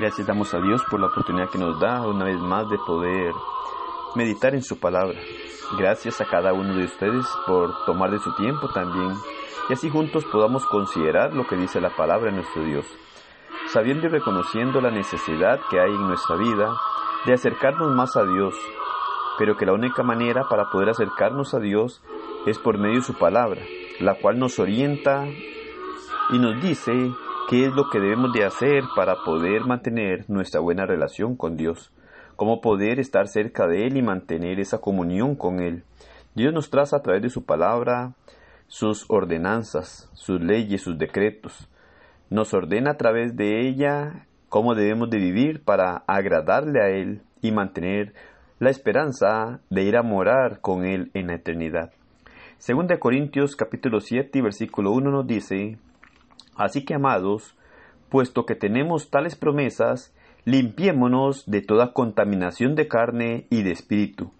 Gracias damos a Dios por la oportunidad que nos da una vez más de poder meditar en su palabra. Gracias a cada uno de ustedes por tomar de su tiempo también y así juntos podamos considerar lo que dice la palabra de nuestro Dios, sabiendo y reconociendo la necesidad que hay en nuestra vida de acercarnos más a Dios, pero que la única manera para poder acercarnos a Dios es por medio de su palabra, la cual nos orienta y nos dice qué es lo que debemos de hacer para poder mantener nuestra buena relación con Dios, cómo poder estar cerca de Él y mantener esa comunión con Él. Dios nos traza a través de su palabra sus ordenanzas, sus leyes, sus decretos. Nos ordena a través de ella cómo debemos de vivir para agradarle a Él y mantener la esperanza de ir a morar con Él en la eternidad. Según de Corintios capítulo 7 versículo 1 nos dice, Así que, amados, puesto que tenemos tales promesas, limpiémonos de toda contaminación de carne y de espíritu,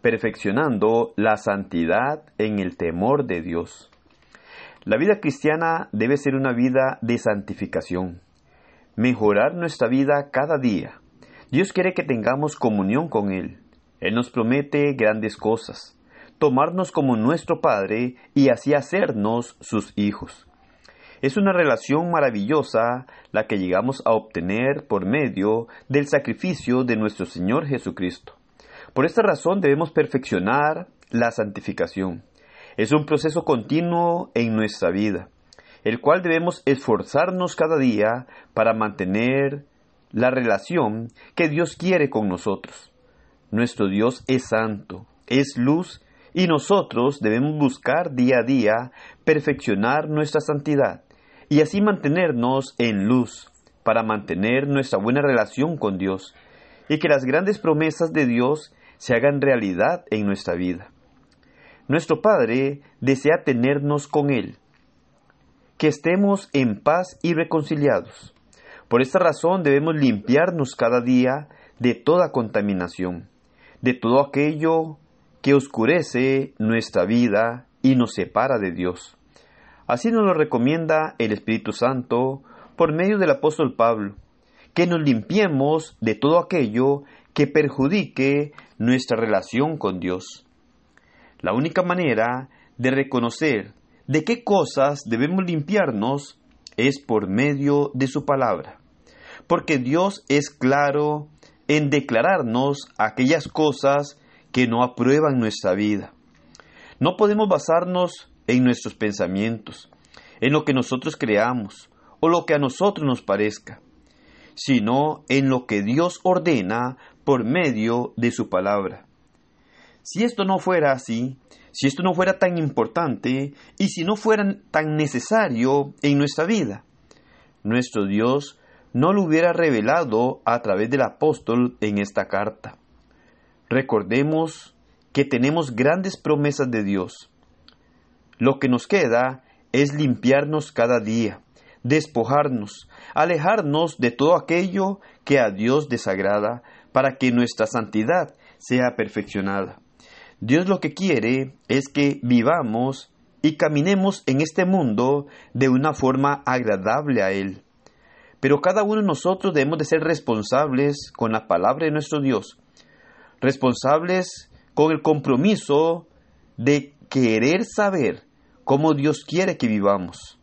perfeccionando la santidad en el temor de Dios. La vida cristiana debe ser una vida de santificación, mejorar nuestra vida cada día. Dios quiere que tengamos comunión con Él. Él nos promete grandes cosas, tomarnos como nuestro Padre y así hacernos sus hijos. Es una relación maravillosa la que llegamos a obtener por medio del sacrificio de nuestro Señor Jesucristo. Por esta razón debemos perfeccionar la santificación. Es un proceso continuo en nuestra vida, el cual debemos esforzarnos cada día para mantener la relación que Dios quiere con nosotros. Nuestro Dios es santo, es luz y nosotros debemos buscar día a día perfeccionar nuestra santidad y así mantenernos en luz para mantener nuestra buena relación con Dios y que las grandes promesas de Dios se hagan realidad en nuestra vida. Nuestro Padre desea tenernos con Él, que estemos en paz y reconciliados. Por esta razón debemos limpiarnos cada día de toda contaminación, de todo aquello que oscurece nuestra vida y nos separa de Dios. Así nos lo recomienda el Espíritu Santo por medio del apóstol Pablo, que nos limpiemos de todo aquello que perjudique nuestra relación con Dios. La única manera de reconocer de qué cosas debemos limpiarnos es por medio de su palabra, porque Dios es claro en declararnos aquellas cosas que no aprueban nuestra vida. No podemos basarnos en nuestros pensamientos, en lo que nosotros creamos o lo que a nosotros nos parezca, sino en lo que Dios ordena por medio de su palabra. Si esto no fuera así, si esto no fuera tan importante y si no fuera tan necesario en nuestra vida, nuestro Dios no lo hubiera revelado a través del apóstol en esta carta. Recordemos que tenemos grandes promesas de Dios lo que nos queda es limpiarnos cada día, despojarnos, alejarnos de todo aquello que a Dios desagrada, para que nuestra santidad sea perfeccionada. Dios lo que quiere es que vivamos y caminemos en este mundo de una forma agradable a Él. Pero cada uno de nosotros debemos de ser responsables con la palabra de nuestro Dios, responsables con el compromiso de querer saber cómo Dios quiere que vivamos.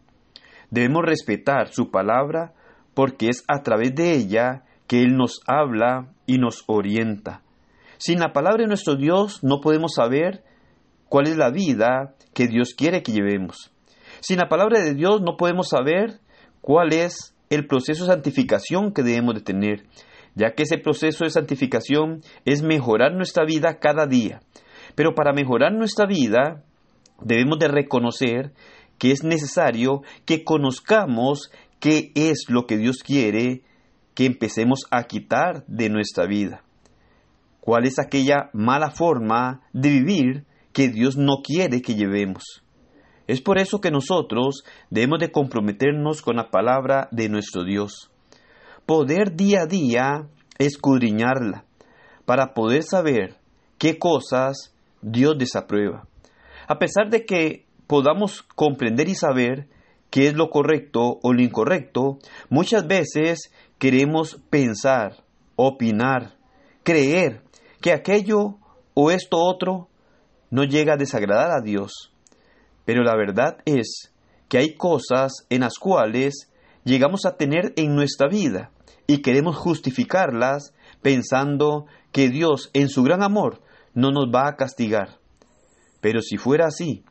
Debemos respetar su palabra porque es a través de ella que Él nos habla y nos orienta. Sin la palabra de nuestro Dios no podemos saber cuál es la vida que Dios quiere que llevemos. Sin la palabra de Dios no podemos saber cuál es el proceso de santificación que debemos de tener, ya que ese proceso de santificación es mejorar nuestra vida cada día. Pero para mejorar nuestra vida debemos de reconocer que es necesario que conozcamos qué es lo que Dios quiere que empecemos a quitar de nuestra vida. ¿Cuál es aquella mala forma de vivir que Dios no quiere que llevemos? Es por eso que nosotros debemos de comprometernos con la palabra de nuestro Dios. Poder día a día escudriñarla para poder saber qué cosas Dios desaprueba. A pesar de que podamos comprender y saber qué es lo correcto o lo incorrecto, muchas veces queremos pensar, opinar, creer que aquello o esto otro no llega a desagradar a Dios. Pero la verdad es que hay cosas en las cuales llegamos a tener en nuestra vida y queremos justificarlas pensando que Dios en su gran amor no nos va a castigar. Pero si fuera así,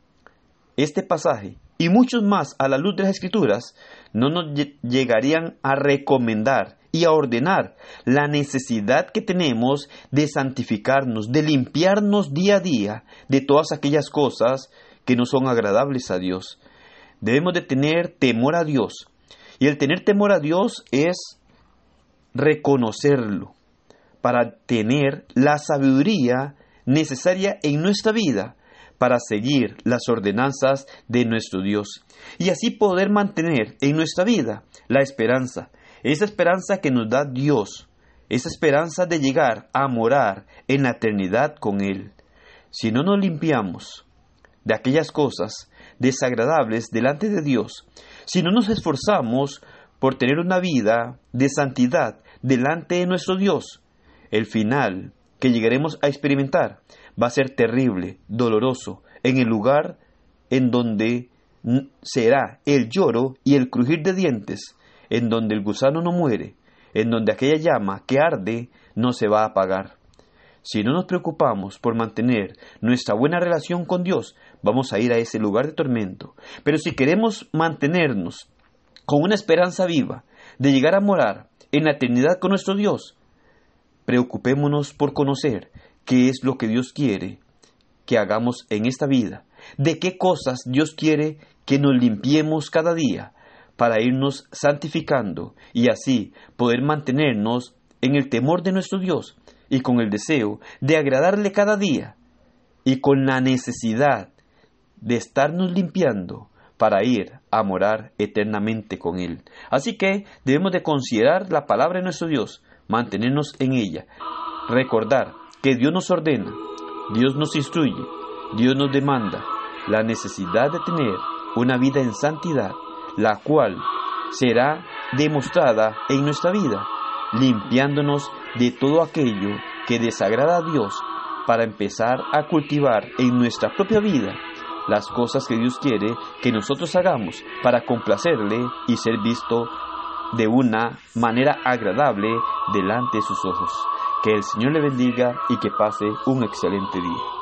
este pasaje y muchos más a la luz de las escrituras no nos llegarían a recomendar y a ordenar la necesidad que tenemos de santificarnos, de limpiarnos día a día de todas aquellas cosas que no son agradables a Dios. Debemos de tener temor a Dios. Y el tener temor a Dios es reconocerlo para tener la sabiduría necesaria en nuestra vida para seguir las ordenanzas de nuestro Dios y así poder mantener en nuestra vida la esperanza, esa esperanza que nos da Dios, esa esperanza de llegar a morar en la eternidad con Él. Si no nos limpiamos de aquellas cosas desagradables delante de Dios, si no nos esforzamos por tener una vida de santidad delante de nuestro Dios, el final que llegaremos a experimentar va a ser terrible, doloroso, en el lugar en donde será el lloro y el crujir de dientes, en donde el gusano no muere, en donde aquella llama que arde no se va a apagar. Si no nos preocupamos por mantener nuestra buena relación con Dios, vamos a ir a ese lugar de tormento. Pero si queremos mantenernos con una esperanza viva de llegar a morar en la eternidad con nuestro Dios, preocupémonos por conocer qué es lo que Dios quiere que hagamos en esta vida, de qué cosas Dios quiere que nos limpiemos cada día, para irnos santificando y así poder mantenernos en el temor de nuestro Dios y con el deseo de agradarle cada día y con la necesidad de estarnos limpiando para ir a morar eternamente con Él. Así que debemos de considerar la palabra de nuestro Dios, mantenernos en ella, recordar que Dios nos ordena, Dios nos instruye, Dios nos demanda la necesidad de tener una vida en santidad la cual será demostrada en nuestra vida, limpiándonos de todo aquello que desagrada a Dios para empezar a cultivar en nuestra propia vida las cosas que Dios quiere que nosotros hagamos para complacerle y ser visto de una manera agradable delante de sus ojos. Que el Señor le bendiga y que pase un excelente día.